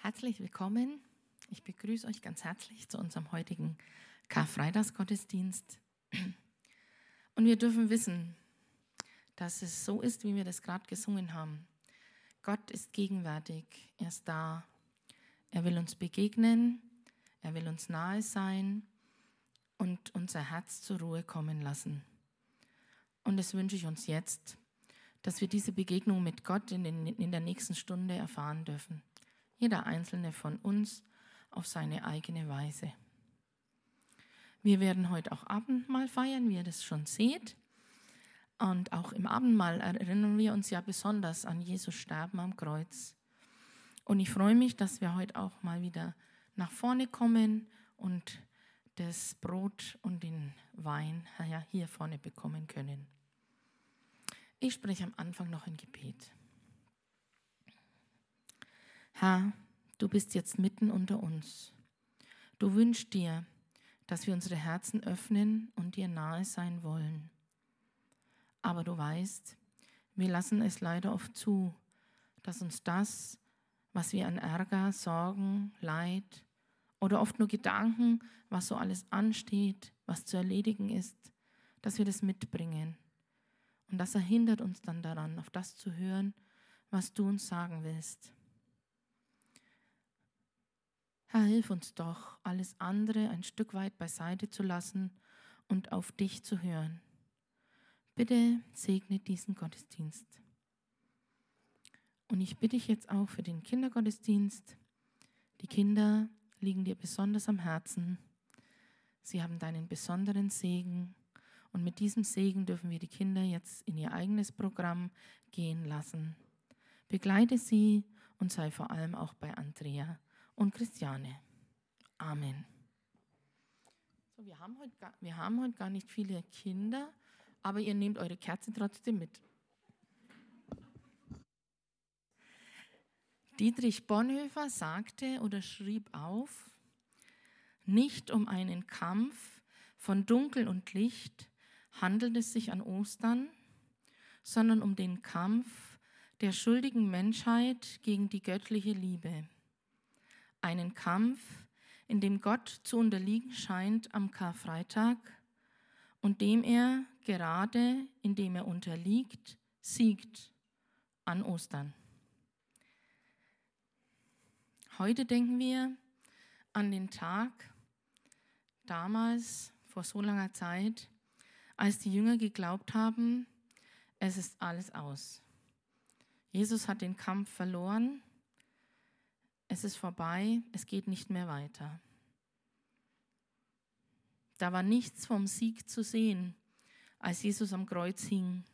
Herzlich willkommen. Ich begrüße euch ganz herzlich zu unserem heutigen Karfreitagsgottesdienst. Und wir dürfen wissen, dass es so ist, wie wir das gerade gesungen haben. Gott ist gegenwärtig, er ist da. Er will uns begegnen, er will uns nahe sein und unser Herz zur Ruhe kommen lassen. Und das wünsche ich uns jetzt, dass wir diese Begegnung mit Gott in, den, in der nächsten Stunde erfahren dürfen. Jeder einzelne von uns auf seine eigene Weise. Wir werden heute auch Abendmahl feiern, wie ihr das schon seht. Und auch im Abendmahl erinnern wir uns ja besonders an Jesus Sterben am Kreuz. Und ich freue mich, dass wir heute auch mal wieder nach vorne kommen und das Brot und den Wein hier vorne bekommen können. Ich spreche am Anfang noch ein Gebet. Herr, du bist jetzt mitten unter uns. Du wünschst dir, dass wir unsere Herzen öffnen und dir nahe sein wollen. Aber du weißt, wir lassen es leider oft zu, dass uns das, was wir an Ärger, Sorgen, Leid oder oft nur Gedanken, was so alles ansteht, was zu erledigen ist, dass wir das mitbringen. Und das erhindert uns dann daran, auf das zu hören, was du uns sagen willst. Herr, hilf uns doch, alles andere ein Stück weit beiseite zu lassen und auf dich zu hören. Bitte segne diesen Gottesdienst. Und ich bitte dich jetzt auch für den Kindergottesdienst. Die Kinder liegen dir besonders am Herzen. Sie haben deinen besonderen Segen. Und mit diesem Segen dürfen wir die Kinder jetzt in ihr eigenes Programm gehen lassen. Begleite sie und sei vor allem auch bei Andrea und Christiane. Amen. So, wir, haben heute gar, wir haben heute gar nicht viele Kinder, aber ihr nehmt eure Kerzen trotzdem mit. Dietrich Bonhoeffer sagte oder schrieb auf, nicht um einen Kampf von Dunkel und Licht handelt es sich an Ostern, sondern um den Kampf der schuldigen Menschheit gegen die göttliche Liebe einen Kampf, in dem Gott zu unterliegen scheint am Karfreitag und dem er gerade, indem er unterliegt, siegt an Ostern. Heute denken wir an den Tag damals, vor so langer Zeit, als die Jünger geglaubt haben, es ist alles aus. Jesus hat den Kampf verloren es ist vorbei, es geht nicht mehr weiter. Da war nichts vom Sieg zu sehen, als Jesus am Kreuz hing,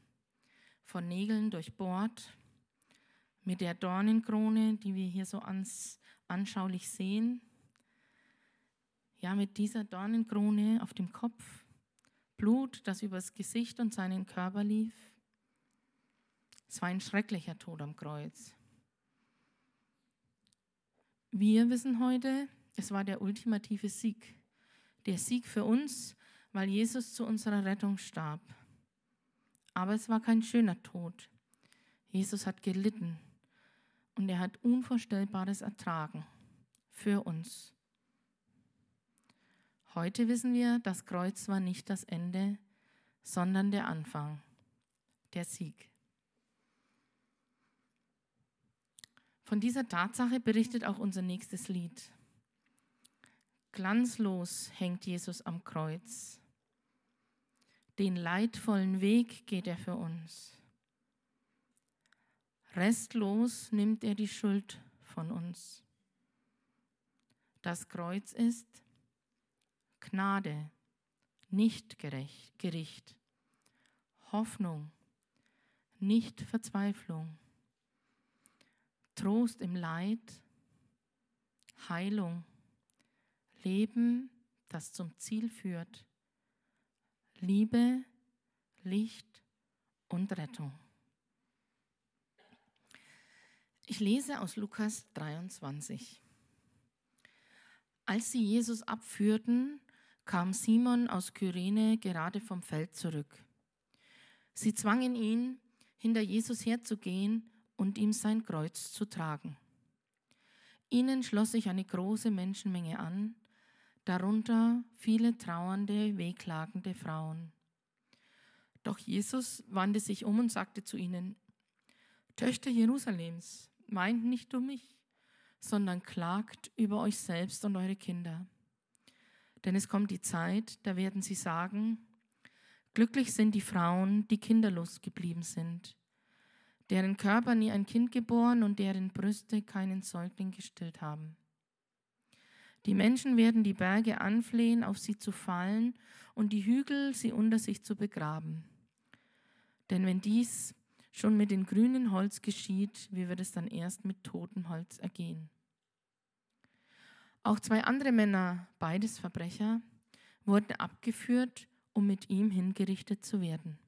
von Nägeln durchbohrt, mit der Dornenkrone, die wir hier so ans, anschaulich sehen. Ja, mit dieser Dornenkrone auf dem Kopf, Blut, das übers Gesicht und seinen Körper lief. Es war ein schrecklicher Tod am Kreuz. Wir wissen heute, es war der ultimative Sieg. Der Sieg für uns, weil Jesus zu unserer Rettung starb. Aber es war kein schöner Tod. Jesus hat gelitten und er hat Unvorstellbares ertragen für uns. Heute wissen wir, das Kreuz war nicht das Ende, sondern der Anfang, der Sieg. Von dieser Tatsache berichtet auch unser nächstes Lied. Glanzlos hängt Jesus am Kreuz. Den leidvollen Weg geht er für uns. Restlos nimmt er die Schuld von uns. Das Kreuz ist Gnade, nicht gerecht, Gericht, Hoffnung, nicht Verzweiflung. Trost im Leid, Heilung, Leben, das zum Ziel führt, Liebe, Licht und Rettung. Ich lese aus Lukas 23. Als sie Jesus abführten, kam Simon aus Kyrene gerade vom Feld zurück. Sie zwangen ihn, hinter Jesus herzugehen und ihm sein Kreuz zu tragen. Ihnen schloss sich eine große Menschenmenge an, darunter viele trauernde, wehklagende Frauen. Doch Jesus wandte sich um und sagte zu ihnen, Töchter Jerusalems, weint nicht um mich, sondern klagt über euch selbst und eure Kinder. Denn es kommt die Zeit, da werden sie sagen, glücklich sind die Frauen, die kinderlos geblieben sind, deren Körper nie ein Kind geboren und deren Brüste keinen Säugling gestillt haben. Die Menschen werden die Berge anflehen, auf sie zu fallen und die Hügel sie unter sich zu begraben. Denn wenn dies schon mit dem grünen Holz geschieht, wie wird es dann erst mit totem Holz ergehen? Auch zwei andere Männer, beides Verbrecher, wurden abgeführt, um mit ihm hingerichtet zu werden.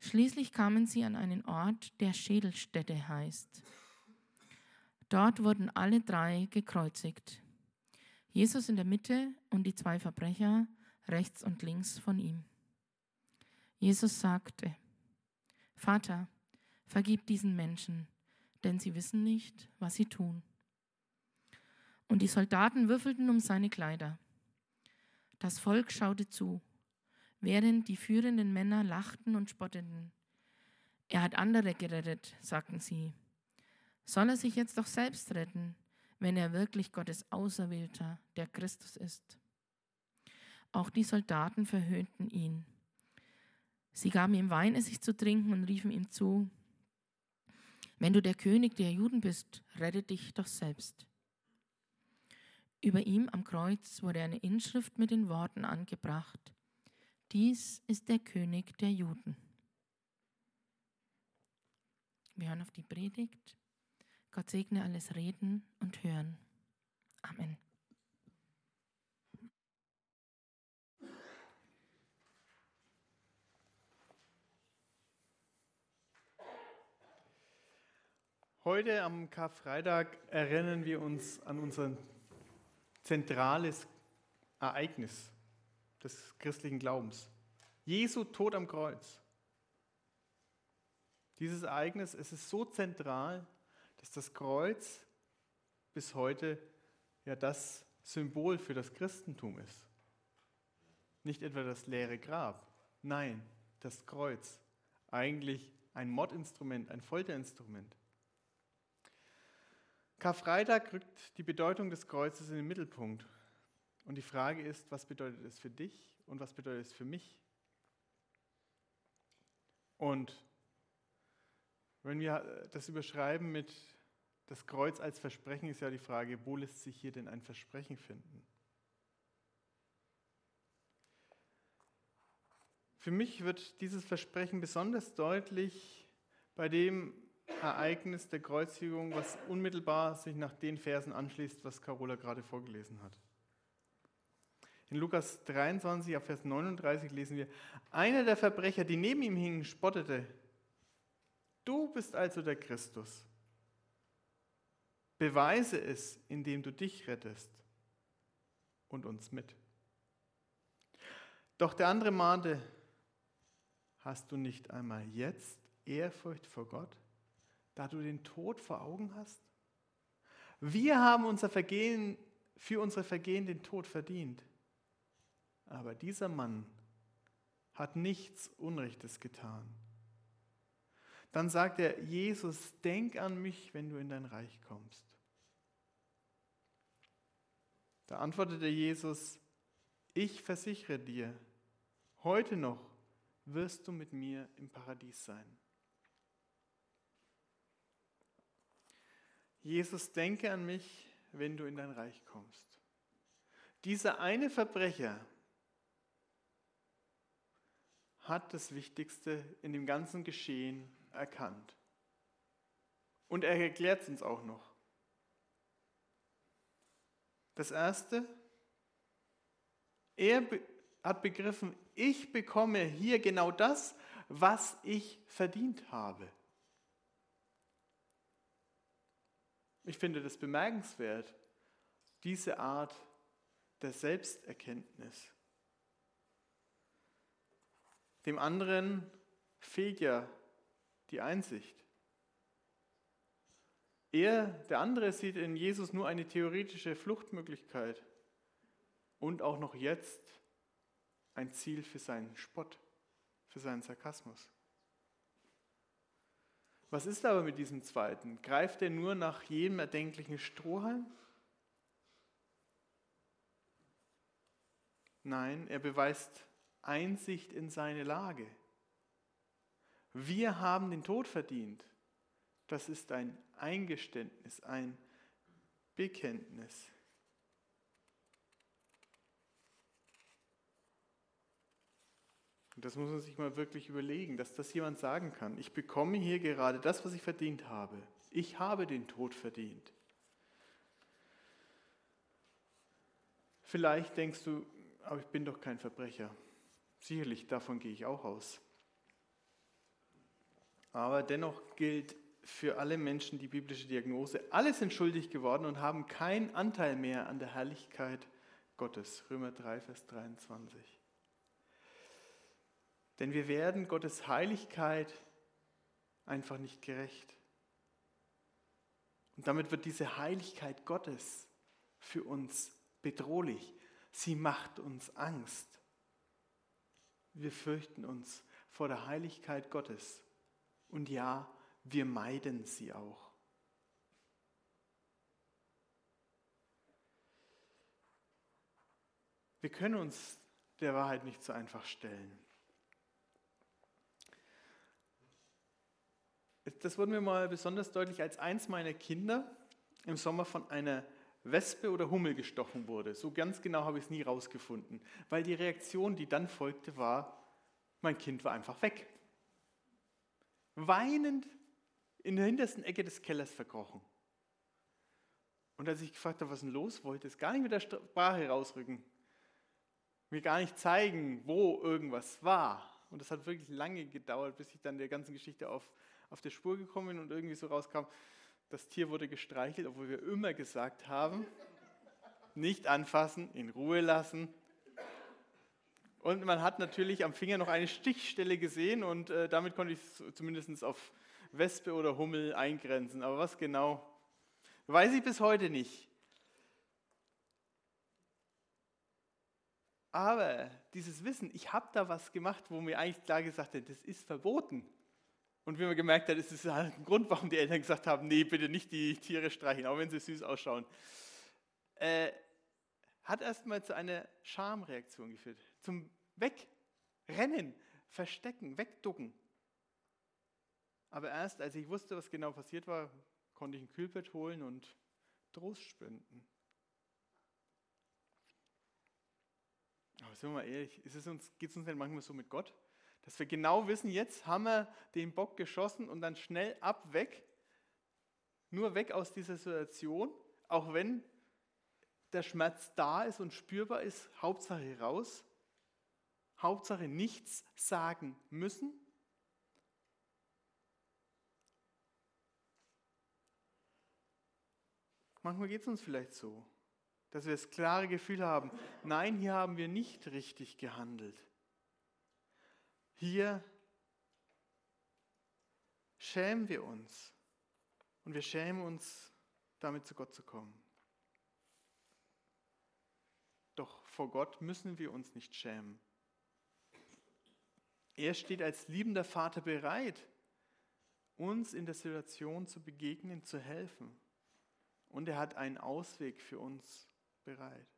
Schließlich kamen sie an einen Ort, der Schädelstätte heißt. Dort wurden alle drei gekreuzigt. Jesus in der Mitte und die zwei Verbrecher rechts und links von ihm. Jesus sagte, Vater, vergib diesen Menschen, denn sie wissen nicht, was sie tun. Und die Soldaten würfelten um seine Kleider. Das Volk schaute zu, während die führenden Männer lachten und spotteten. Er hat andere gerettet, sagten sie. Soll er sich jetzt doch selbst retten, wenn er wirklich Gottes Auserwählter, der Christus ist. Auch die Soldaten verhöhnten ihn. Sie gaben ihm Weinessig zu trinken und riefen ihm zu, wenn du der König der Juden bist, rette dich doch selbst. Über ihm am Kreuz wurde eine Inschrift mit den Worten angebracht, dies ist der König der Juden. Wir hören auf die Predigt. Gott segne alles Reden und Hören. Amen. Heute am Karfreitag erinnern wir uns an unser zentrales Ereignis des christlichen Glaubens. Jesu Tod am Kreuz. Dieses Ereignis, es ist so zentral, dass das Kreuz bis heute ja das Symbol für das Christentum ist. Nicht etwa das leere Grab, nein, das Kreuz. Eigentlich ein Mordinstrument, ein Folterinstrument. Karfreitag rückt die Bedeutung des Kreuzes in den Mittelpunkt. Und die Frage ist, was bedeutet es für dich und was bedeutet es für mich? Und wenn wir das überschreiben mit das Kreuz als Versprechen, ist ja die Frage, wo lässt sich hier denn ein Versprechen finden? Für mich wird dieses Versprechen besonders deutlich bei dem Ereignis der Kreuzigung, was unmittelbar sich nach den Versen anschließt, was Carola gerade vorgelesen hat. In Lukas 23, ab Vers 39 lesen wir, einer der Verbrecher, die neben ihm hingen, spottete, du bist also der Christus. Beweise es, indem du dich rettest und uns mit. Doch der andere mahnte, hast du nicht einmal jetzt Ehrfurcht vor Gott, da du den Tod vor Augen hast? Wir haben unser Vergehen, für unsere Vergehen den Tod verdient. Aber dieser Mann hat nichts Unrechtes getan. Dann sagt er, Jesus, denk an mich, wenn du in dein Reich kommst. Da antwortete Jesus, ich versichere dir, heute noch wirst du mit mir im Paradies sein. Jesus, denke an mich, wenn du in dein Reich kommst. Dieser eine Verbrecher hat das Wichtigste in dem ganzen Geschehen erkannt. Und er erklärt es uns auch noch. Das Erste, er hat begriffen, ich bekomme hier genau das, was ich verdient habe. Ich finde das bemerkenswert, diese Art der Selbsterkenntnis. Dem anderen fehlt ja die Einsicht. Er, der andere, sieht in Jesus nur eine theoretische Fluchtmöglichkeit und auch noch jetzt ein Ziel für seinen Spott, für seinen Sarkasmus. Was ist aber mit diesem zweiten? Greift er nur nach jedem erdenklichen Strohhalm? Nein, er beweist Einsicht in seine Lage. Wir haben den Tod verdient. Das ist ein Eingeständnis, ein Bekenntnis. Und das muss man sich mal wirklich überlegen, dass das jemand sagen kann. Ich bekomme hier gerade das, was ich verdient habe. Ich habe den Tod verdient. Vielleicht denkst du, aber ich bin doch kein Verbrecher. Sicherlich, davon gehe ich auch aus. Aber dennoch gilt für alle Menschen die biblische Diagnose, alle sind schuldig geworden und haben keinen Anteil mehr an der Herrlichkeit Gottes. Römer 3, Vers 23. Denn wir werden Gottes Heiligkeit einfach nicht gerecht. Und damit wird diese Heiligkeit Gottes für uns bedrohlich. Sie macht uns Angst. Wir fürchten uns vor der Heiligkeit Gottes. Und ja, wir meiden sie auch. Wir können uns der Wahrheit nicht so einfach stellen. Das wurde mir mal besonders deutlich, als eins meiner Kinder im Sommer von einer Wespe oder Hummel gestochen wurde. So ganz genau habe ich es nie rausgefunden, weil die Reaktion, die dann folgte, war, mein Kind war einfach weg. Weinend in der hintersten Ecke des Kellers verkrochen. Und als ich gefragt habe, was denn los, wollte es gar nicht mit der Sprache rausrücken, mir gar nicht zeigen, wo irgendwas war. Und das hat wirklich lange gedauert, bis ich dann der ganzen Geschichte auf auf der Spur gekommen und irgendwie so rauskam, das Tier wurde gestreichelt, obwohl wir immer gesagt haben, nicht anfassen, in Ruhe lassen. Und man hat natürlich am Finger noch eine Stichstelle gesehen und äh, damit konnte ich es zumindest auf Wespe oder Hummel eingrenzen. Aber was genau, weiß ich bis heute nicht. Aber dieses Wissen, ich habe da was gemacht, wo mir eigentlich klar gesagt hat, das ist verboten. Und wie man gemerkt hat, ist es halt ein Grund, warum die Eltern gesagt haben, nee, bitte nicht die Tiere streichen, auch wenn sie süß ausschauen. Äh, hat erstmal zu einer Schamreaktion geführt. Zum Wegrennen, Verstecken, Wegducken. Aber erst als ich wusste, was genau passiert war, konnte ich ein Kühlbett holen und Trost spenden. Aber sind wir mal ehrlich, geht es uns denn manchmal so mit Gott? Dass wir genau wissen, jetzt haben wir den Bock geschossen und dann schnell ab, weg, nur weg aus dieser Situation, auch wenn der Schmerz da ist und spürbar ist, Hauptsache raus, Hauptsache nichts sagen müssen. Manchmal geht es uns vielleicht so, dass wir das klare Gefühl haben, nein, hier haben wir nicht richtig gehandelt. Hier schämen wir uns und wir schämen uns, damit zu Gott zu kommen. Doch vor Gott müssen wir uns nicht schämen. Er steht als liebender Vater bereit, uns in der Situation zu begegnen, zu helfen. Und er hat einen Ausweg für uns bereit.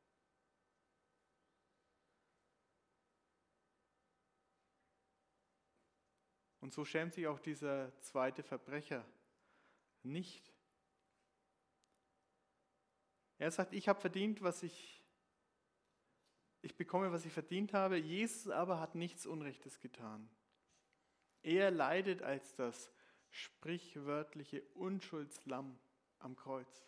Und so schämt sich auch dieser zweite Verbrecher nicht. Er sagt, ich habe verdient, was ich, ich bekomme, was ich verdient habe. Jesus aber hat nichts Unrechtes getan. Er leidet als das sprichwörtliche Unschuldslamm am Kreuz.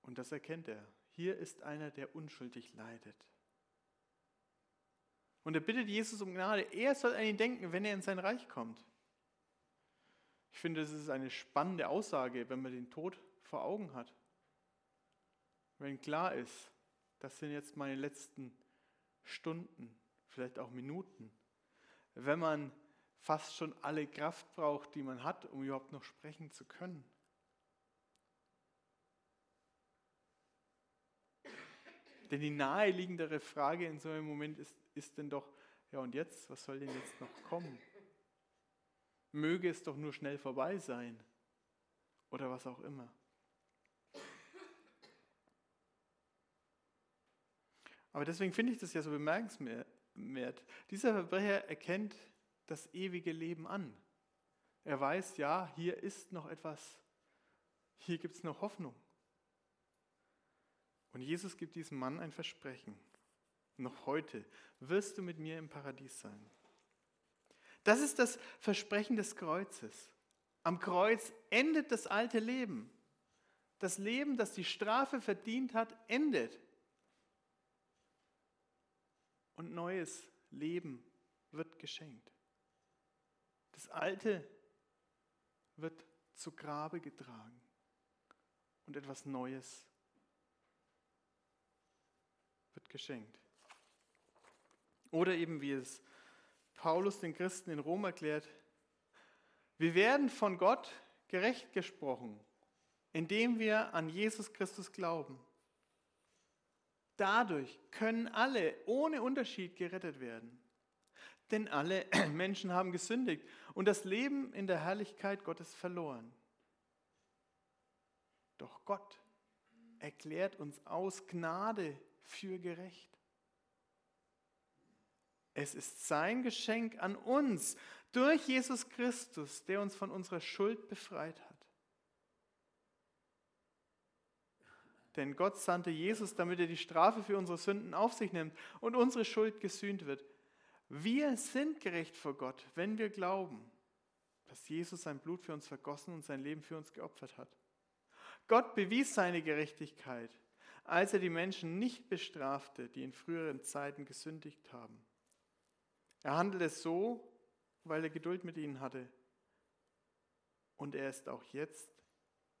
Und das erkennt er. Hier ist einer, der unschuldig leidet. Und er bittet Jesus um Gnade. Er soll an ihn denken, wenn er in sein Reich kommt. Ich finde, das ist eine spannende Aussage, wenn man den Tod vor Augen hat. Wenn klar ist, das sind jetzt meine letzten Stunden, vielleicht auch Minuten. wenn man fast schon alle Kraft braucht, die man hat, um überhaupt noch sprechen zu können. Denn die naheliegendere Frage in so einem Moment ist, ist denn doch, ja und jetzt, was soll denn jetzt noch kommen? Möge es doch nur schnell vorbei sein oder was auch immer. Aber deswegen finde ich das ja so bemerkenswert. Dieser Verbrecher erkennt das ewige Leben an. Er weiß, ja, hier ist noch etwas, hier gibt es noch Hoffnung. Und Jesus gibt diesem Mann ein Versprechen. Noch heute wirst du mit mir im Paradies sein. Das ist das Versprechen des Kreuzes. Am Kreuz endet das alte Leben. Das Leben, das die Strafe verdient hat, endet. Und neues Leben wird geschenkt. Das alte wird zu Grabe getragen und etwas Neues wird geschenkt. Oder eben wie es Paulus den Christen in Rom erklärt, wir werden von Gott gerecht gesprochen, indem wir an Jesus Christus glauben. Dadurch können alle ohne Unterschied gerettet werden. Denn alle Menschen haben gesündigt und das Leben in der Herrlichkeit Gottes verloren. Doch Gott erklärt uns aus Gnade für gerecht. Es ist sein Geschenk an uns durch Jesus Christus, der uns von unserer Schuld befreit hat. Denn Gott sandte Jesus, damit er die Strafe für unsere Sünden auf sich nimmt und unsere Schuld gesühnt wird. Wir sind gerecht vor Gott, wenn wir glauben, dass Jesus sein Blut für uns vergossen und sein Leben für uns geopfert hat. Gott bewies seine Gerechtigkeit, als er die Menschen nicht bestrafte, die in früheren Zeiten gesündigt haben. Er handelte so, weil er Geduld mit ihnen hatte. Und er ist auch jetzt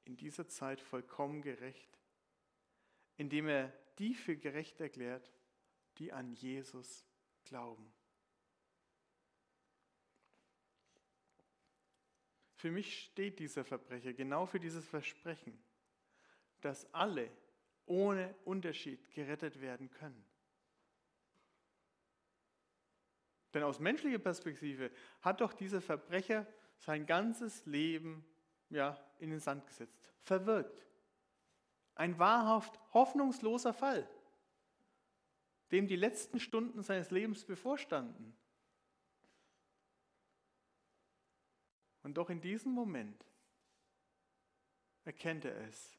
in dieser Zeit vollkommen gerecht, indem er die für gerecht erklärt, die an Jesus glauben. Für mich steht dieser Verbrecher genau für dieses Versprechen, dass alle ohne Unterschied gerettet werden können. Denn aus menschlicher Perspektive hat doch dieser Verbrecher sein ganzes Leben ja, in den Sand gesetzt, verwirkt. Ein wahrhaft hoffnungsloser Fall, dem die letzten Stunden seines Lebens bevorstanden. Und doch in diesem Moment erkennt er es.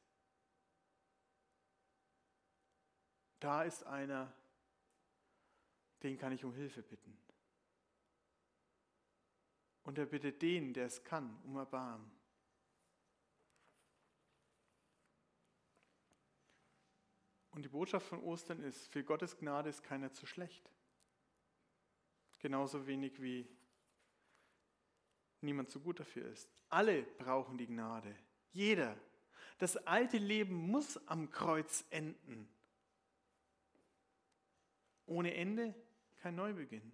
Da ist einer, den kann ich um Hilfe bitten. Und er bittet den, der es kann, um Erbarmen. Und die Botschaft von Ostern ist, für Gottes Gnade ist keiner zu schlecht. Genauso wenig wie niemand zu gut dafür ist. Alle brauchen die Gnade. Jeder. Das alte Leben muss am Kreuz enden. Ohne Ende kein Neubeginn.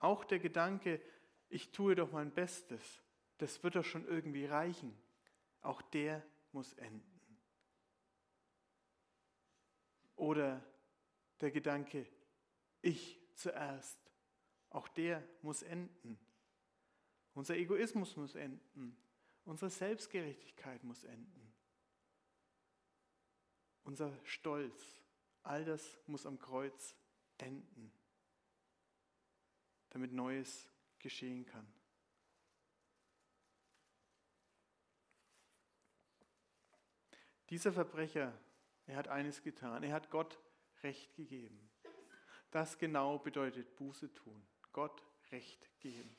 Auch der Gedanke, ich tue doch mein Bestes, das wird doch schon irgendwie reichen, auch der muss enden. Oder der Gedanke, ich zuerst, auch der muss enden. Unser Egoismus muss enden. Unsere Selbstgerechtigkeit muss enden. Unser Stolz, all das muss am Kreuz enden damit Neues geschehen kann. Dieser Verbrecher, er hat eines getan, er hat Gott Recht gegeben. Das genau bedeutet Buße tun, Gott Recht geben.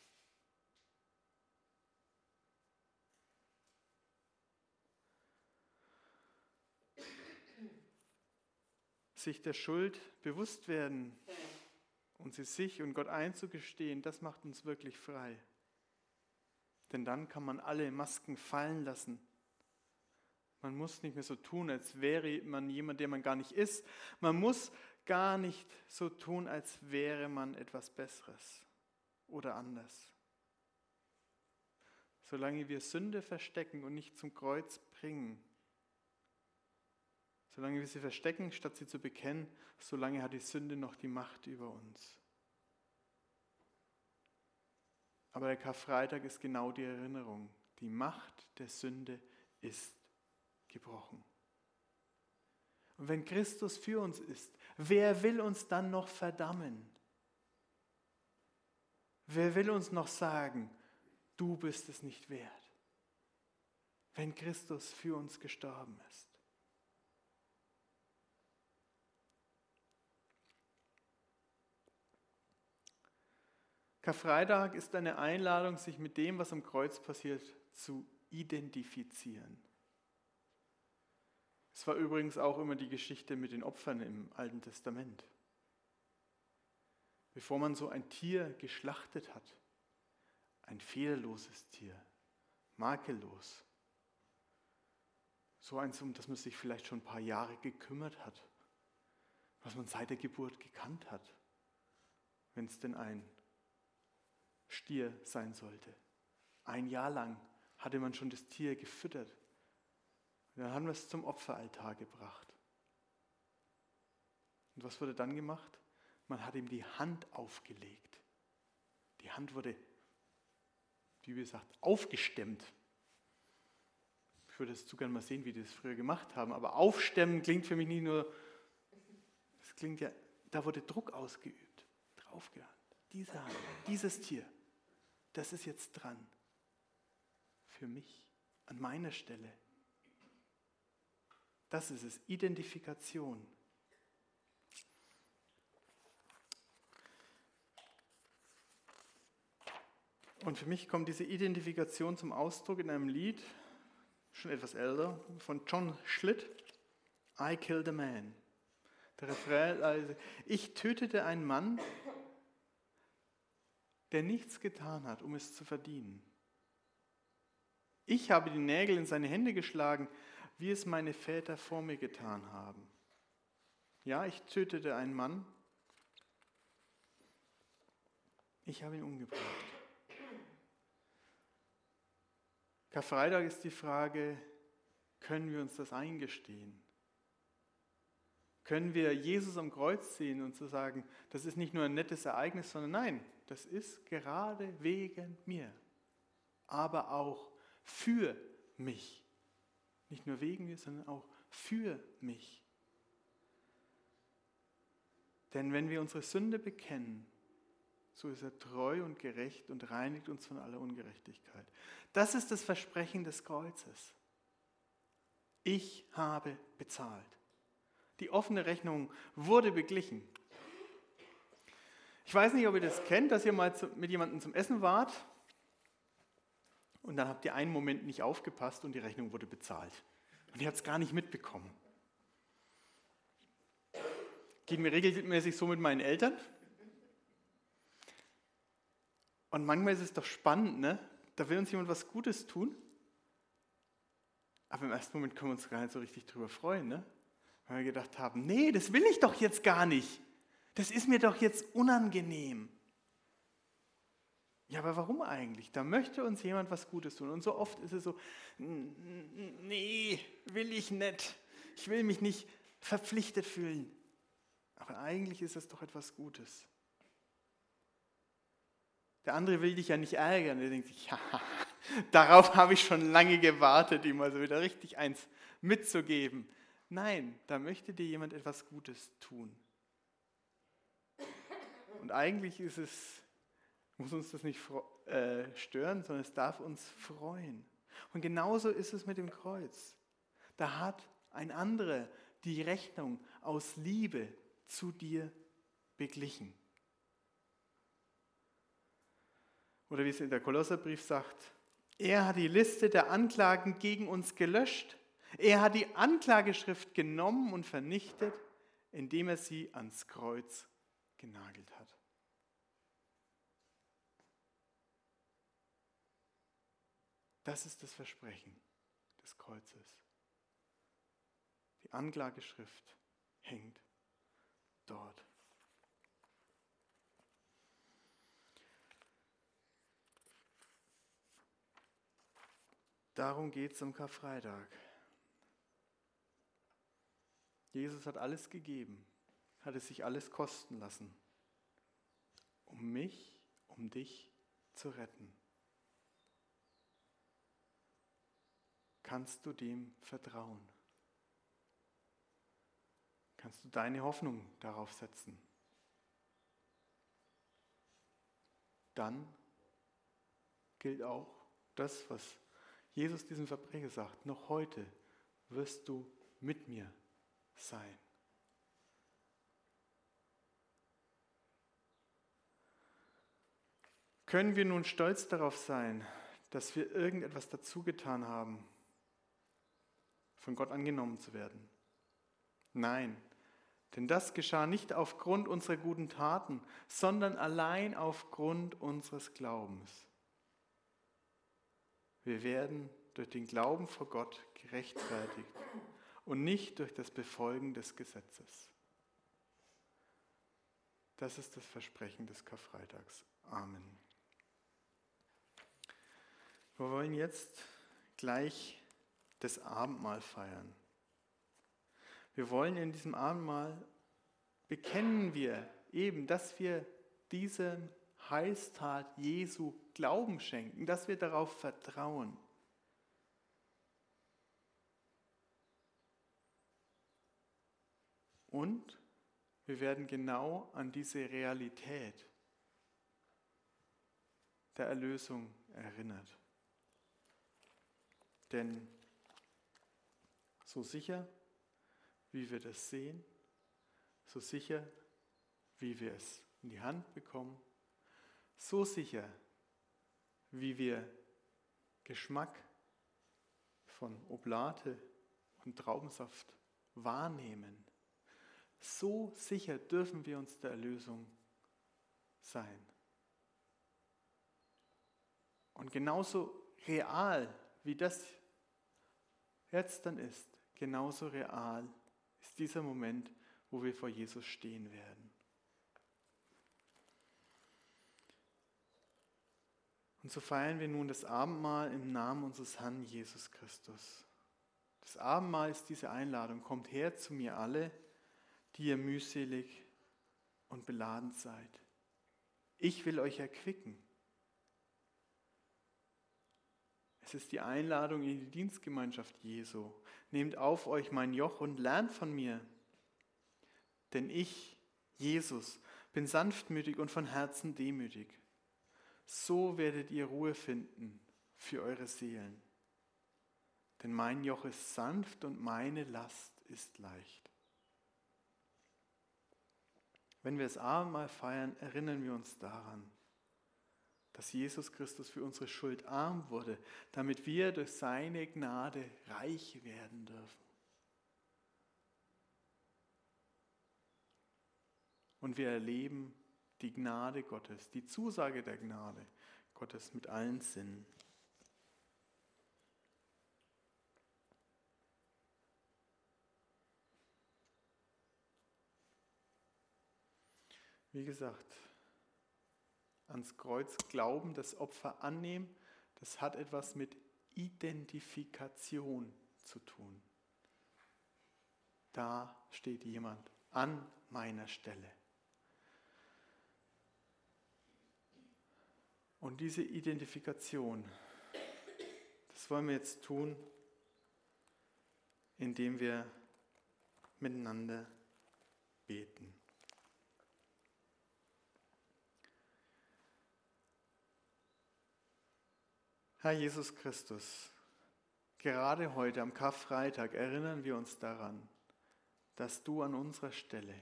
Sich der Schuld bewusst werden, und sie sich und Gott einzugestehen, das macht uns wirklich frei. Denn dann kann man alle Masken fallen lassen. Man muss nicht mehr so tun, als wäre man jemand, der man gar nicht ist. Man muss gar nicht so tun, als wäre man etwas Besseres oder anders. Solange wir Sünde verstecken und nicht zum Kreuz bringen, solange wir sie verstecken, statt sie zu bekennen, solange hat die Sünde noch die Macht über uns. Aber der Karfreitag ist genau die Erinnerung. Die Macht der Sünde ist gebrochen. Und wenn Christus für uns ist, wer will uns dann noch verdammen? Wer will uns noch sagen, du bist es nicht wert, wenn Christus für uns gestorben ist? Karfreitag ist eine Einladung, sich mit dem, was am Kreuz passiert, zu identifizieren. Es war übrigens auch immer die Geschichte mit den Opfern im Alten Testament. Bevor man so ein Tier geschlachtet hat, ein fehlerloses Tier, makellos, so eins, um das man sich vielleicht schon ein paar Jahre gekümmert hat, was man seit der Geburt gekannt hat, wenn es denn ein Stier sein sollte. Ein Jahr lang hatte man schon das Tier gefüttert. Und dann haben wir es zum Opferaltar gebracht. Und was wurde dann gemacht? Man hat ihm die Hand aufgelegt. Die Hand wurde, wie gesagt, aufgestemmt. Ich würde es zu gerne mal sehen, wie die das früher gemacht haben. Aber aufstemmen klingt für mich nicht nur, das klingt ja, da wurde Druck ausgeübt, draufgehalten. Diese Hand, dieses Tier das ist jetzt dran. Für mich, an meiner Stelle. Das ist es, Identifikation. Und für mich kommt diese Identifikation zum Ausdruck in einem Lied, schon etwas älter, von John Schlitt, I Killed a Man. Der Refrain, also, ich tötete einen Mann, der nichts getan hat, um es zu verdienen. Ich habe die Nägel in seine Hände geschlagen, wie es meine Väter vor mir getan haben. Ja, ich tötete einen Mann. Ich habe ihn umgebracht. Karfreitag ist die Frage, können wir uns das eingestehen? Können wir Jesus am Kreuz sehen und zu sagen, das ist nicht nur ein nettes Ereignis, sondern nein, das ist gerade wegen mir, aber auch für mich. Nicht nur wegen mir, sondern auch für mich. Denn wenn wir unsere Sünde bekennen, so ist er treu und gerecht und reinigt uns von aller Ungerechtigkeit. Das ist das Versprechen des Kreuzes. Ich habe bezahlt. Die offene Rechnung wurde beglichen. Ich weiß nicht, ob ihr das kennt, dass ihr mal mit jemandem zum Essen wart und dann habt ihr einen Moment nicht aufgepasst und die Rechnung wurde bezahlt. Und ihr habt es gar nicht mitbekommen. Geht mir regelmäßig so mit meinen Eltern. Und manchmal ist es doch spannend, ne? da will uns jemand was Gutes tun, aber im ersten Moment können wir uns gar nicht so richtig drüber freuen, ne? weil wir gedacht haben, nee, das will ich doch jetzt gar nicht. Das ist mir doch jetzt unangenehm. Ja, aber warum eigentlich? Da möchte uns jemand was Gutes tun. Und so oft ist es so, nee, will ich nicht. Ich will mich nicht verpflichtet fühlen. Aber eigentlich ist es doch etwas Gutes. Der andere will dich ja nicht ärgern. Der denkt sich, ja, darauf habe ich schon lange gewartet, ihm also wieder richtig eins mitzugeben. Nein, da möchte dir jemand etwas Gutes tun. Und eigentlich ist es, muss uns das nicht äh, stören, sondern es darf uns freuen. Und genauso ist es mit dem Kreuz. Da hat ein anderer die Rechnung aus Liebe zu dir beglichen. Oder wie es in der Kolosserbrief sagt, er hat die Liste der Anklagen gegen uns gelöscht. Er hat die Anklageschrift genommen und vernichtet, indem er sie ans Kreuz genagelt hat. Das ist das Versprechen des Kreuzes. Die Anklageschrift hängt dort. Darum geht es am Karfreitag. Jesus hat alles gegeben, hat es sich alles kosten lassen, um mich, um dich zu retten. Kannst du dem vertrauen? Kannst du deine Hoffnung darauf setzen? Dann gilt auch das, was Jesus diesem Verbrecher sagt, noch heute wirst du mit mir sein. Können wir nun stolz darauf sein, dass wir irgendetwas dazu getan haben, von Gott angenommen zu werden? Nein, denn das geschah nicht aufgrund unserer guten Taten, sondern allein aufgrund unseres Glaubens. Wir werden durch den Glauben vor Gott gerechtfertigt und nicht durch das Befolgen des Gesetzes. Das ist das Versprechen des Karfreitags. Amen. Wir wollen jetzt gleich das Abendmahl feiern. Wir wollen in diesem Abendmahl bekennen wir eben, dass wir diesem Heilstat Jesu Glauben schenken, dass wir darauf vertrauen. Und wir werden genau an diese Realität der Erlösung erinnert. Denn so sicher, wie wir das sehen, so sicher, wie wir es in die Hand bekommen, so sicher, wie wir Geschmack von Oblate und Traubensaft wahrnehmen, so sicher dürfen wir uns der Erlösung sein. Und genauso real, wie das jetzt dann ist, genauso real ist dieser Moment, wo wir vor Jesus stehen werden. Und so feiern wir nun das Abendmahl im Namen unseres Herrn Jesus Christus. Das Abendmahl ist diese Einladung. Kommt her zu mir alle, die ihr mühselig und beladen seid. Ich will euch erquicken. Es ist die Einladung in die Dienstgemeinschaft Jesu. Nehmt auf euch mein Joch und lernt von mir. Denn ich, Jesus, bin sanftmütig und von Herzen demütig so werdet ihr Ruhe finden für eure Seelen. Denn mein Joch ist sanft und meine Last ist leicht. Wenn wir das Abendmahl feiern, erinnern wir uns daran, dass Jesus Christus für unsere Schuld arm wurde, damit wir durch seine Gnade reich werden dürfen. Und wir erleben die Gnade Gottes, die Zusage der Gnade Gottes mit allen Sinnen. Wie gesagt, ans Kreuz glauben, das Opfer annehmen, das hat etwas mit Identifikation zu tun. Da steht jemand an meiner Stelle. Und diese Identifikation, das wollen wir jetzt tun, indem wir miteinander beten. Herr Jesus Christus, gerade heute am Karfreitag erinnern wir uns daran, dass du an unserer Stelle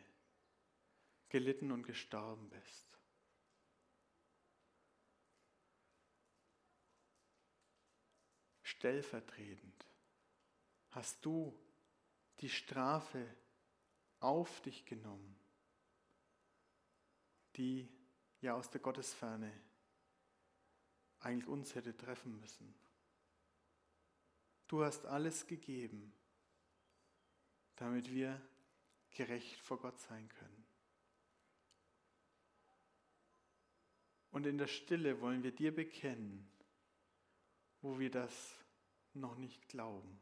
gelitten und gestorben bist. stellvertretend hast du die Strafe auf dich genommen, die ja aus der Gottesferne eigentlich uns hätte treffen müssen. Du hast alles gegeben, damit wir gerecht vor Gott sein können. Und in der Stille wollen wir dir bekennen, wo wir das noch nicht glauben.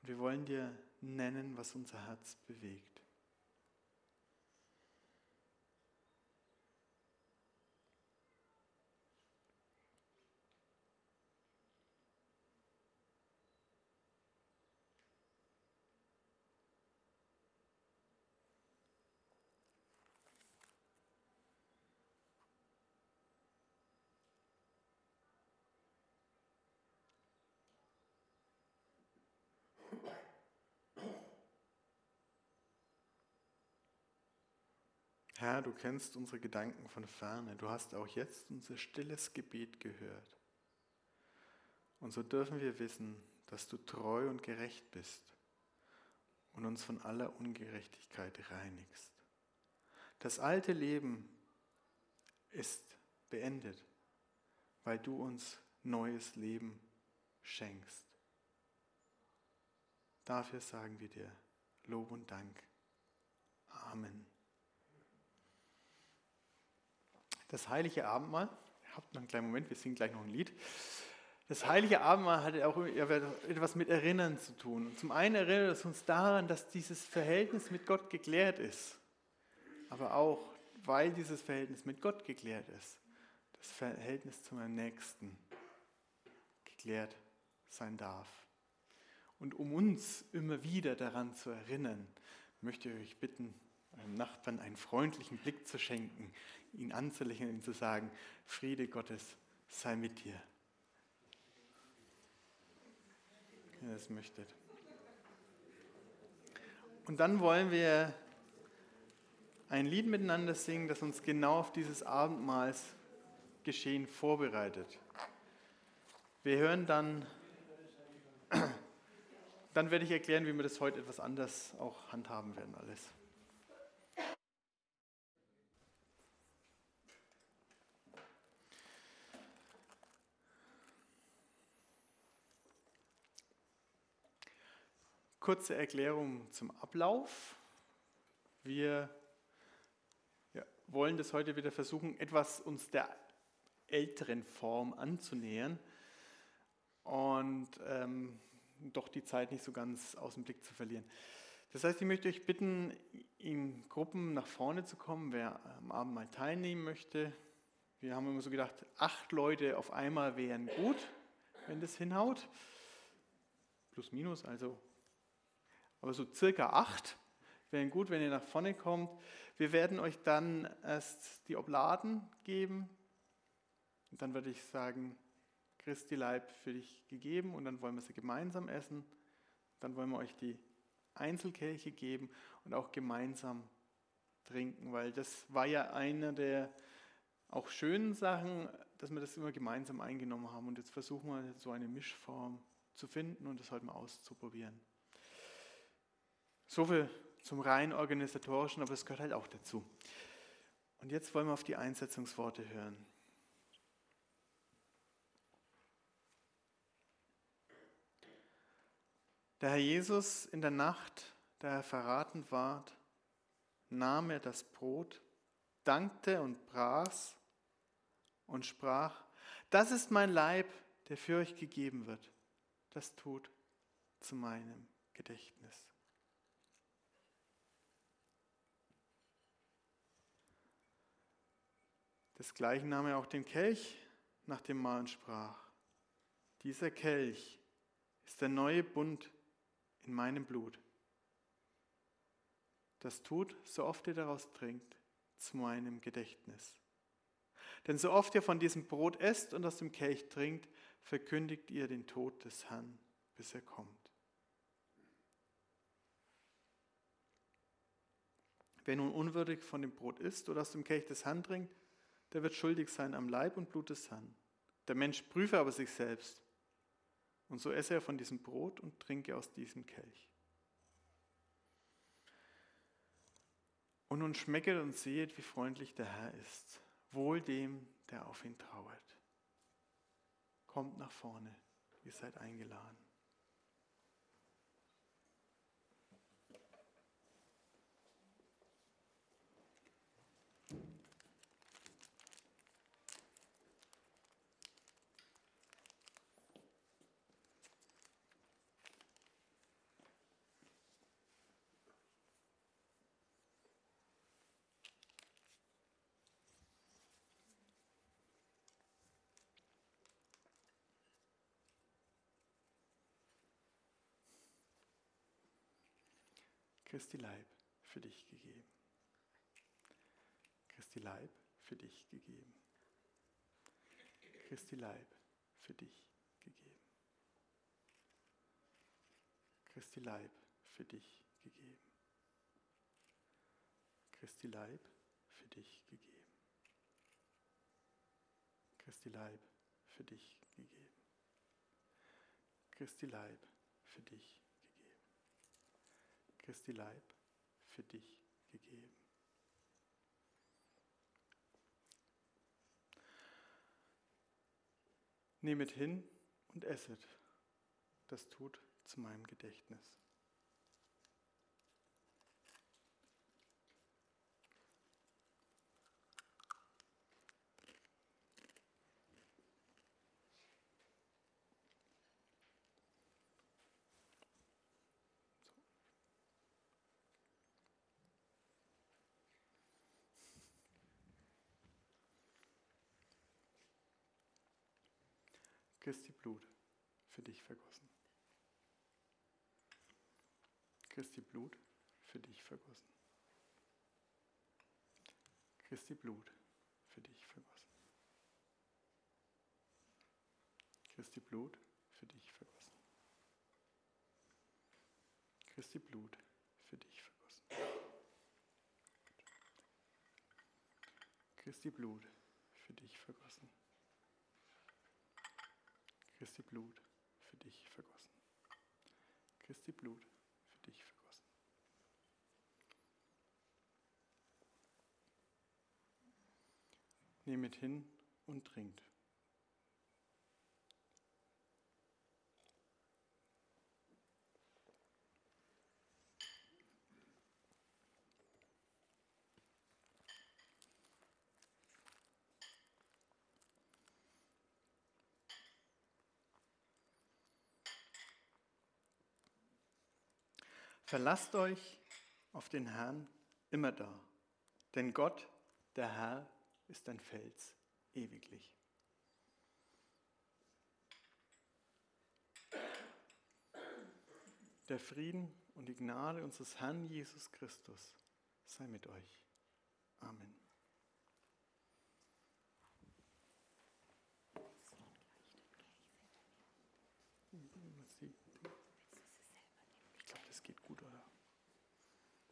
Und wir wollen dir nennen, was unser Herz bewegt. Herr, du kennst unsere Gedanken von ferne. Du hast auch jetzt unser stilles Gebet gehört. Und so dürfen wir wissen, dass du treu und gerecht bist und uns von aller Ungerechtigkeit reinigst. Das alte Leben ist beendet, weil du uns neues Leben schenkst. Dafür sagen wir dir Lob und Dank. Amen. Das heilige Abendmahl, habt noch einen kleinen Moment, wir singen gleich noch ein Lied. Das heilige Abendmahl hat auch etwas mit Erinnern zu tun. Und zum einen erinnert es uns daran, dass dieses Verhältnis mit Gott geklärt ist. Aber auch, weil dieses Verhältnis mit Gott geklärt ist, das Verhältnis zu meinem Nächsten geklärt sein darf. Und um uns immer wieder daran zu erinnern, möchte ich euch bitten, einem Nachbarn einen freundlichen Blick zu schenken, ihn anzulächeln und zu sagen, Friede Gottes sei mit dir. Wenn ihr das möchtet. Und dann wollen wir ein Lied miteinander singen, das uns genau auf dieses Abendmahlsgeschehen vorbereitet. Wir hören dann, dann werde ich erklären, wie wir das heute etwas anders auch handhaben werden alles. Kurze Erklärung zum Ablauf. Wir wollen das heute wieder versuchen, etwas uns der älteren Form anzunähern und ähm, doch die Zeit nicht so ganz aus dem Blick zu verlieren. Das heißt, ich möchte euch bitten, in Gruppen nach vorne zu kommen, wer am Abend mal teilnehmen möchte. Wir haben immer so gedacht, acht Leute auf einmal wären gut, wenn das hinhaut. Plus, minus, also aber so circa acht wären gut, wenn ihr nach vorne kommt. Wir werden euch dann erst die Obladen geben und dann würde ich sagen, Christi Leib für dich gegeben und dann wollen wir sie gemeinsam essen. Dann wollen wir euch die Einzelkelche geben und auch gemeinsam trinken, weil das war ja eine der auch schönen Sachen, dass wir das immer gemeinsam eingenommen haben und jetzt versuchen wir so eine Mischform zu finden und das heute mal auszuprobieren. So viel zum rein organisatorischen, aber es gehört halt auch dazu. Und jetzt wollen wir auf die Einsetzungsworte hören. Der Herr Jesus in der Nacht, da er verraten ward, nahm er das Brot, dankte und brach's und sprach, das ist mein Leib, der für euch gegeben wird. Das tut zu meinem Gedächtnis. Desgleichen nahm er auch den Kelch nach dem Mahl und sprach, dieser Kelch ist der neue Bund in meinem Blut. Das tut, so oft ihr daraus trinkt, zu meinem Gedächtnis. Denn so oft ihr von diesem Brot esst und aus dem Kelch trinkt, verkündigt ihr den Tod des Herrn, bis er kommt. Wer nun unwürdig von dem Brot isst oder aus dem Kelch des Herrn trinkt, der wird schuldig sein am Leib und Blut des Herrn. Der Mensch prüfe aber sich selbst. Und so esse er von diesem Brot und trinke aus diesem Kelch. Und nun schmecket und sehet, wie freundlich der Herr ist. Wohl dem, der auf ihn trauert. Kommt nach vorne, ihr seid eingeladen. Christi Leib für dich gegeben. Christi Leib für dich gegeben. Christi Leib für dich gegeben. Christi Leib für dich gegeben. Christi Leib für dich gegeben. Christi Leib für dich gegeben. Christi Leib für dich gegeben. Christi Leib für dich gegeben. Nehmet hin und esset. Das tut zu meinem Gedächtnis. Christi Blut für dich vergossen. Christi Blut für dich vergossen. Christi Blut für dich vergossen. Christi Blut für dich vergossen. Christi Blut für dich vergossen. Christi Blut für dich vergossen. Christi Blut für dich vergossen. Christi Blut für dich vergossen. Nehmet hin und trinkt. Verlasst euch auf den Herrn immer da, denn Gott, der Herr, ist ein Fels ewiglich. Der Frieden und die Gnade unseres Herrn Jesus Christus sei mit euch. Amen. Ich glaube, das geht gut, oder?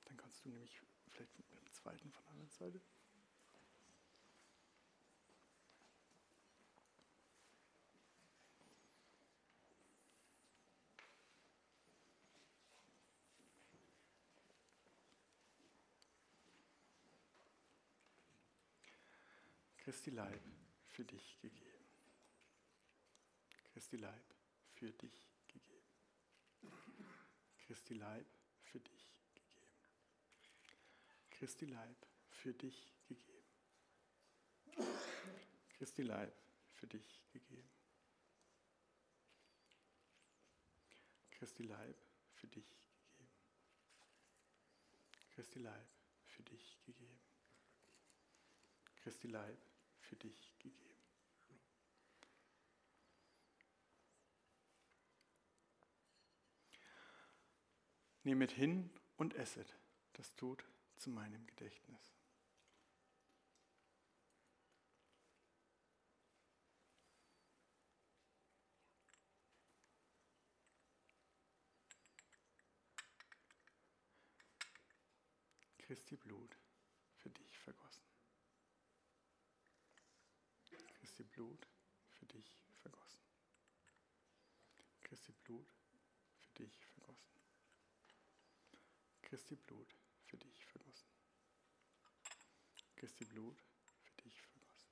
Dann kannst du nämlich vielleicht mit dem zweiten von der anderen Seite. Christi Leib für dich gegeben. Christi Leib für dich gegeben. Christi Leib für dich. Christi Leib für dich gegeben. Christi Leib für dich gegeben. Christi Leib für dich gegeben. Christi Leib für dich gegeben. Christi Leib für dich gegeben. Nehmet hin und esset, das tut zu meinem Gedächtnis. Christi Blut für dich vergossen. Christi Blut für dich vergossen. Christi Blut für dich vergossen. Christi Blut für dich vergossen. Christi Blut für dich vergossen.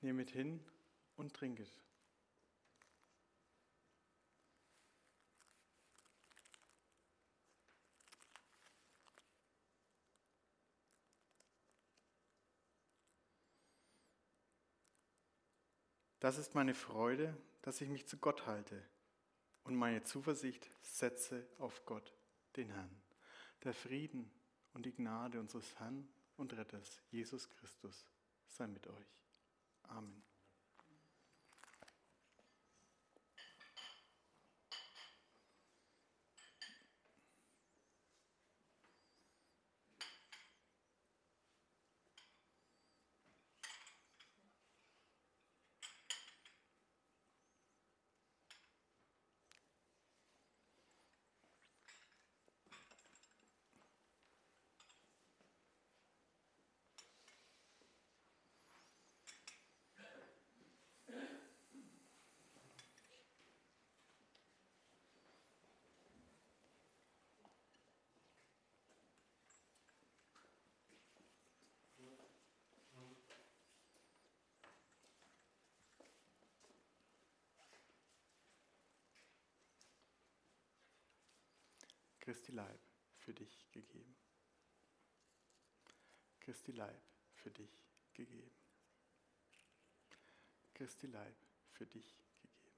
Nehmet hin und trinket. Das ist meine Freude, dass ich mich zu Gott halte und meine Zuversicht setze auf Gott, den Herrn. Der Frieden und die Gnade unseres Herrn und Retters, Jesus Christus, sei mit euch. Amen. Christi Leib für dich gegeben. Christi Leib für dich gegeben. Christi Leib für dich gegeben.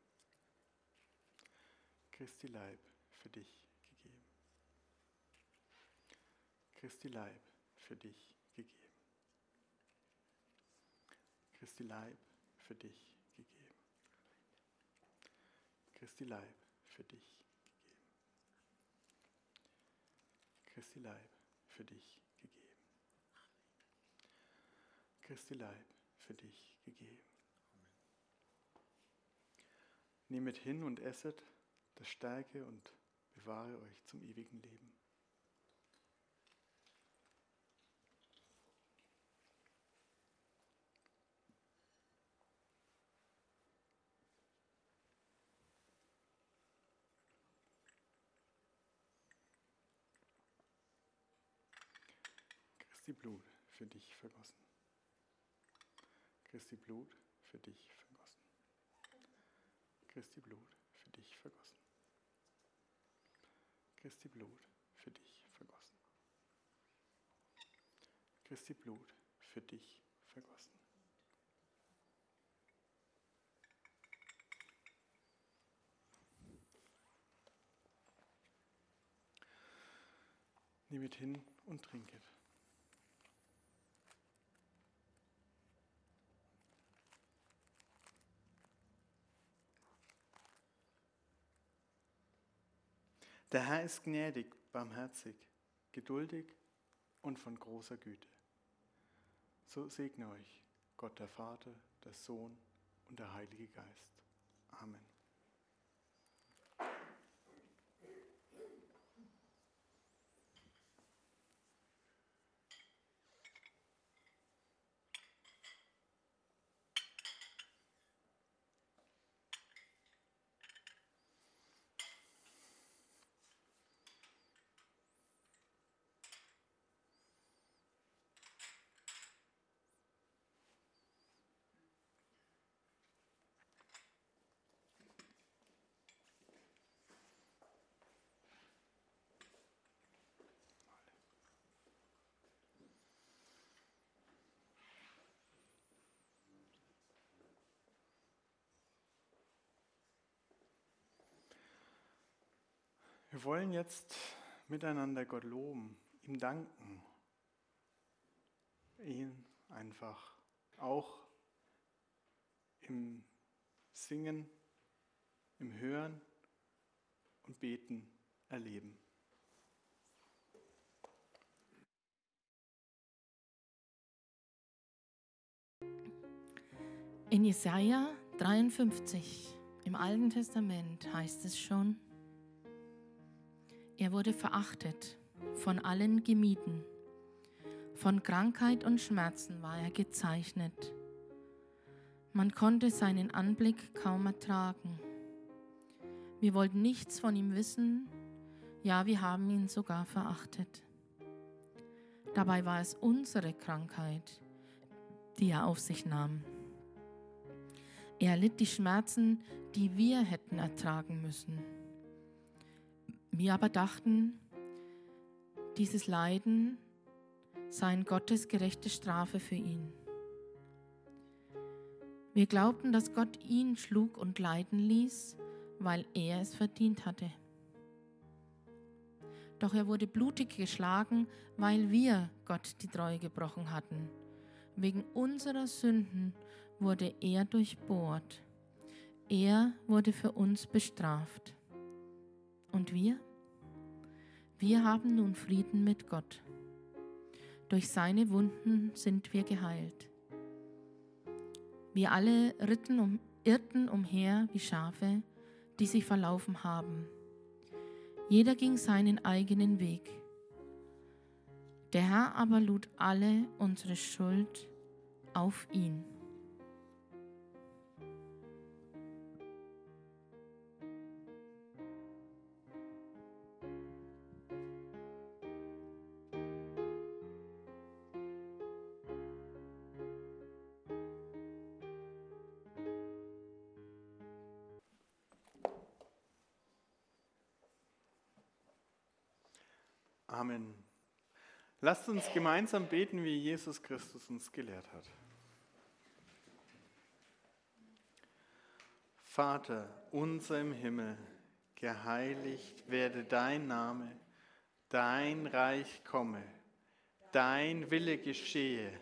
Christi Leib für dich gegeben. Christi Leib für dich gegeben. Christi Leib für dich gegeben. Christi Leib für dich gegeben. Christi Leib für dich gegeben. Christi Leib für dich gegeben. Nehmet hin und esset, das stärke und bewahre euch zum ewigen Leben. Christi Blut für dich vergossen. Christi Blut für dich vergossen. Christi Blut für dich vergossen. Christi Blut für dich vergossen. Christi Blut für dich vergossen. Nehmet hin und trinket. Der Herr ist gnädig, barmherzig, geduldig und von großer Güte. So segne euch Gott der Vater, der Sohn und der Heilige Geist. Amen. Wir wollen jetzt miteinander Gott loben, ihm danken, ihn einfach auch im Singen, im Hören und Beten erleben. In Jesaja 53 im Alten Testament heißt es schon, er wurde verachtet, von allen gemieden. Von Krankheit und Schmerzen war er gezeichnet. Man konnte seinen Anblick kaum ertragen. Wir wollten nichts von ihm wissen, ja, wir haben ihn sogar verachtet. Dabei war es unsere Krankheit, die er auf sich nahm. Er litt die Schmerzen, die wir hätten ertragen müssen. Wir aber dachten, dieses Leiden sei Gottes gerechte Strafe für ihn. Wir glaubten, dass Gott ihn schlug und leiden ließ, weil er es verdient hatte. Doch er wurde blutig geschlagen, weil wir Gott die Treue gebrochen hatten. Wegen unserer Sünden wurde er durchbohrt. Er wurde für uns bestraft. Und wir? Wir haben nun Frieden mit Gott. Durch seine Wunden sind wir geheilt. Wir alle ritten um, irrten umher wie Schafe, die sich verlaufen haben. Jeder ging seinen eigenen Weg. Der Herr aber lud alle unsere Schuld auf ihn. Amen. Lasst uns gemeinsam beten, wie Jesus Christus uns gelehrt hat. Vater, unser im Himmel, geheiligt werde dein Name, dein Reich komme, dein Wille geschehe,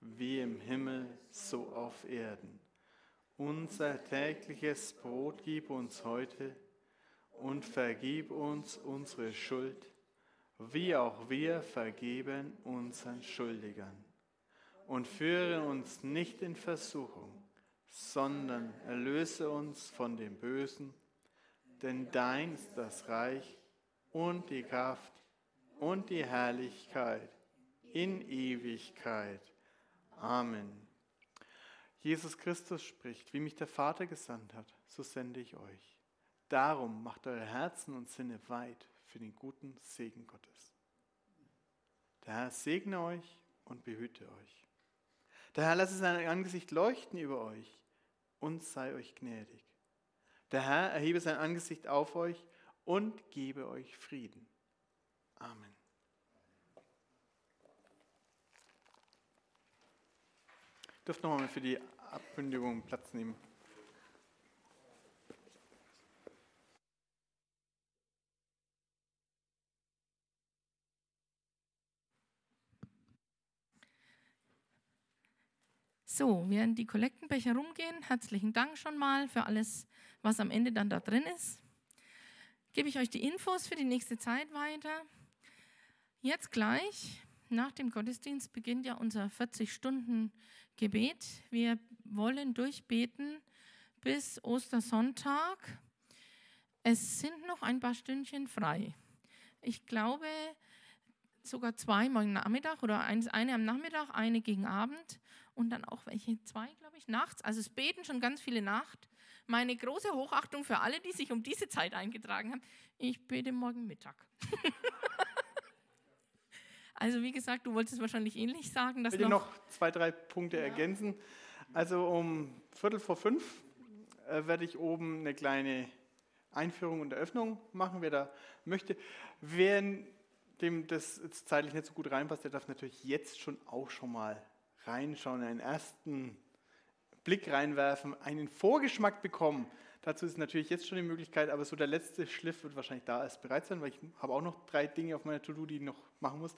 wie im Himmel, so auf Erden. Unser tägliches Brot gib uns heute und vergib uns unsere Schuld, wie auch wir vergeben unseren Schuldigern. Und führe uns nicht in Versuchung, sondern erlöse uns von dem Bösen, denn dein ist das Reich und die Kraft und die Herrlichkeit in Ewigkeit. Amen. Jesus Christus spricht, wie mich der Vater gesandt hat, so sende ich euch. Darum macht eure Herzen und Sinne weit für den guten Segen Gottes. Der Herr segne euch und behüte euch. Der Herr lasse sein Angesicht leuchten über euch und sei euch gnädig. Der Herr erhebe sein Angesicht auf euch und gebe euch Frieden. Amen. Ich dürfte nochmal für die Abkündigung Platz nehmen. So, während die Kollektenbecher rumgehen, herzlichen Dank schon mal für alles, was am Ende dann da drin ist. Gebe ich euch die Infos für die nächste Zeit weiter. Jetzt gleich, nach dem Gottesdienst, beginnt ja unser 40-Stunden-Gebet. Wir wollen durchbeten bis Ostersonntag. Es sind noch ein paar Stündchen frei. Ich glaube, sogar zwei morgen Nachmittag oder eine am Nachmittag, eine gegen Abend und dann auch welche zwei, glaube ich, nachts. Also es beten schon ganz viele Nacht. Meine große Hochachtung für alle, die sich um diese Zeit eingetragen haben. Ich bete morgen Mittag. also wie gesagt, du wolltest wahrscheinlich ähnlich sagen. Dass ich will noch, noch zwei, drei Punkte ja. ergänzen. Also um Viertel vor fünf äh, werde ich oben eine kleine Einführung und Eröffnung machen, wer da möchte. Wer dem das jetzt zeitlich nicht so gut reinpasst, der darf natürlich jetzt schon auch schon mal reinschauen, einen ersten Blick reinwerfen, einen Vorgeschmack bekommen. Dazu ist natürlich jetzt schon die Möglichkeit, aber so der letzte Schliff wird wahrscheinlich da erst bereit sein, weil ich habe auch noch drei Dinge auf meiner To-Do, die ich noch machen muss.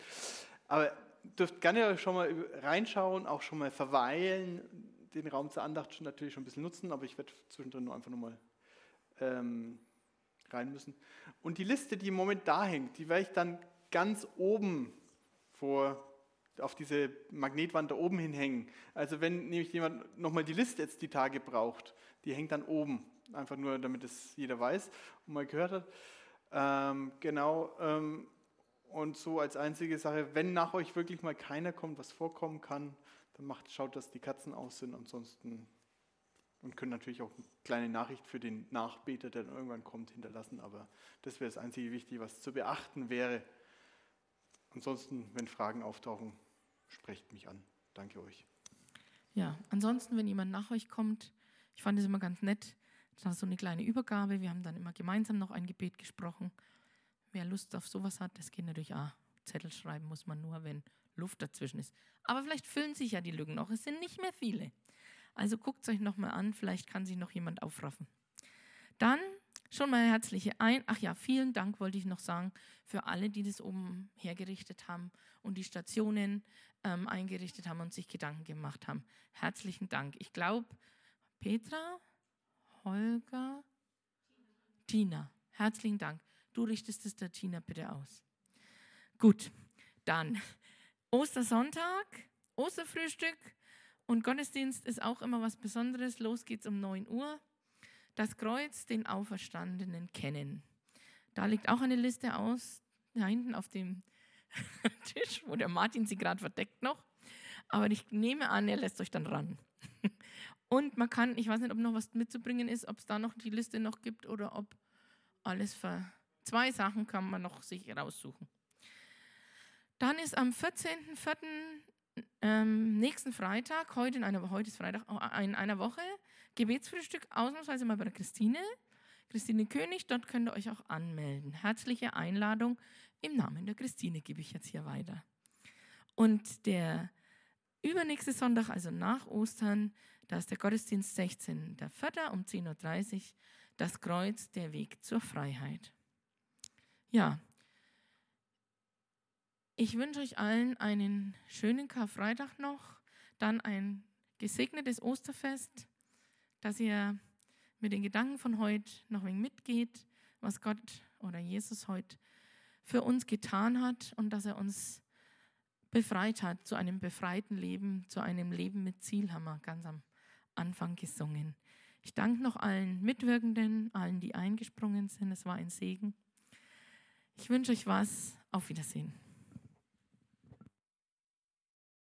Aber dürft gerne schon mal reinschauen, auch schon mal verweilen, den Raum zur Andacht schon natürlich schon ein bisschen nutzen, aber ich werde zwischendrin nur einfach nochmal ähm, rein müssen. Und die Liste, die im Moment da hängt, die werde ich dann ganz oben vor auf diese Magnetwand da oben hinhängen. Also wenn nämlich jemand nochmal die Liste jetzt die Tage braucht, die hängt dann oben, einfach nur damit es jeder weiß und mal gehört hat. Ähm, genau, ähm, und so als einzige Sache, wenn nach euch wirklich mal keiner kommt, was vorkommen kann, dann macht, schaut, dass die Katzen aus sind, ansonsten und können natürlich auch eine kleine Nachricht für den Nachbeter, der dann irgendwann kommt, hinterlassen, aber das wäre das einzige Wichtige, was zu beachten wäre. Ansonsten, wenn Fragen auftauchen, sprecht mich an. Danke euch. Ja, ansonsten, wenn jemand nach euch kommt, ich fand es immer ganz nett, das war so eine kleine Übergabe. Wir haben dann immer gemeinsam noch ein Gebet gesprochen. Wer Lust auf sowas hat, das geht natürlich auch. Zettel schreiben muss man nur, wenn Luft dazwischen ist. Aber vielleicht füllen sich ja die Lücken noch. Es sind nicht mehr viele. Also guckt es euch nochmal an, vielleicht kann sich noch jemand aufraffen. Dann Schon mal herzliche ein. Ach ja, vielen Dank wollte ich noch sagen für alle, die das oben hergerichtet haben und die Stationen ähm, eingerichtet haben und sich Gedanken gemacht haben. Herzlichen Dank. Ich glaube, Petra, Holger, Tina. Herzlichen Dank. Du richtest es der Tina bitte aus. Gut, dann Ostersonntag, Osterfrühstück und Gottesdienst ist auch immer was Besonderes. Los geht's um 9 Uhr das Kreuz, den Auferstandenen kennen. Da liegt auch eine Liste aus, da hinten auf dem Tisch, wo der Martin sie gerade verdeckt noch. Aber ich nehme an, er lässt euch dann ran. Und man kann, ich weiß nicht, ob noch was mitzubringen ist, ob es da noch die Liste noch gibt oder ob alles ver. Zwei Sachen kann man noch sich raussuchen. Dann ist am 14.04. Ähm, nächsten Freitag, heute, in einer, heute ist Freitag, in einer Woche, Gebetsfrühstück ausnahmsweise mal bei der Christine. Christine König, dort könnt ihr euch auch anmelden. Herzliche Einladung. Im Namen der Christine gebe ich jetzt hier weiter. Und der übernächste Sonntag, also nach Ostern, da ist der Gottesdienst 16. Der Vierter um 10.30 Uhr, das Kreuz, der Weg zur Freiheit. Ja, ich wünsche euch allen einen schönen Karfreitag noch, dann ein gesegnetes Osterfest, dass ihr mit den Gedanken von heute noch ein wenig mitgeht, was Gott oder Jesus heute für uns getan hat und dass er uns befreit hat zu einem befreiten Leben, zu einem Leben mit Ziel, haben wir ganz am Anfang gesungen. Ich danke noch allen Mitwirkenden, allen, die eingesprungen sind. Es war ein Segen. Ich wünsche euch was. Auf Wiedersehen.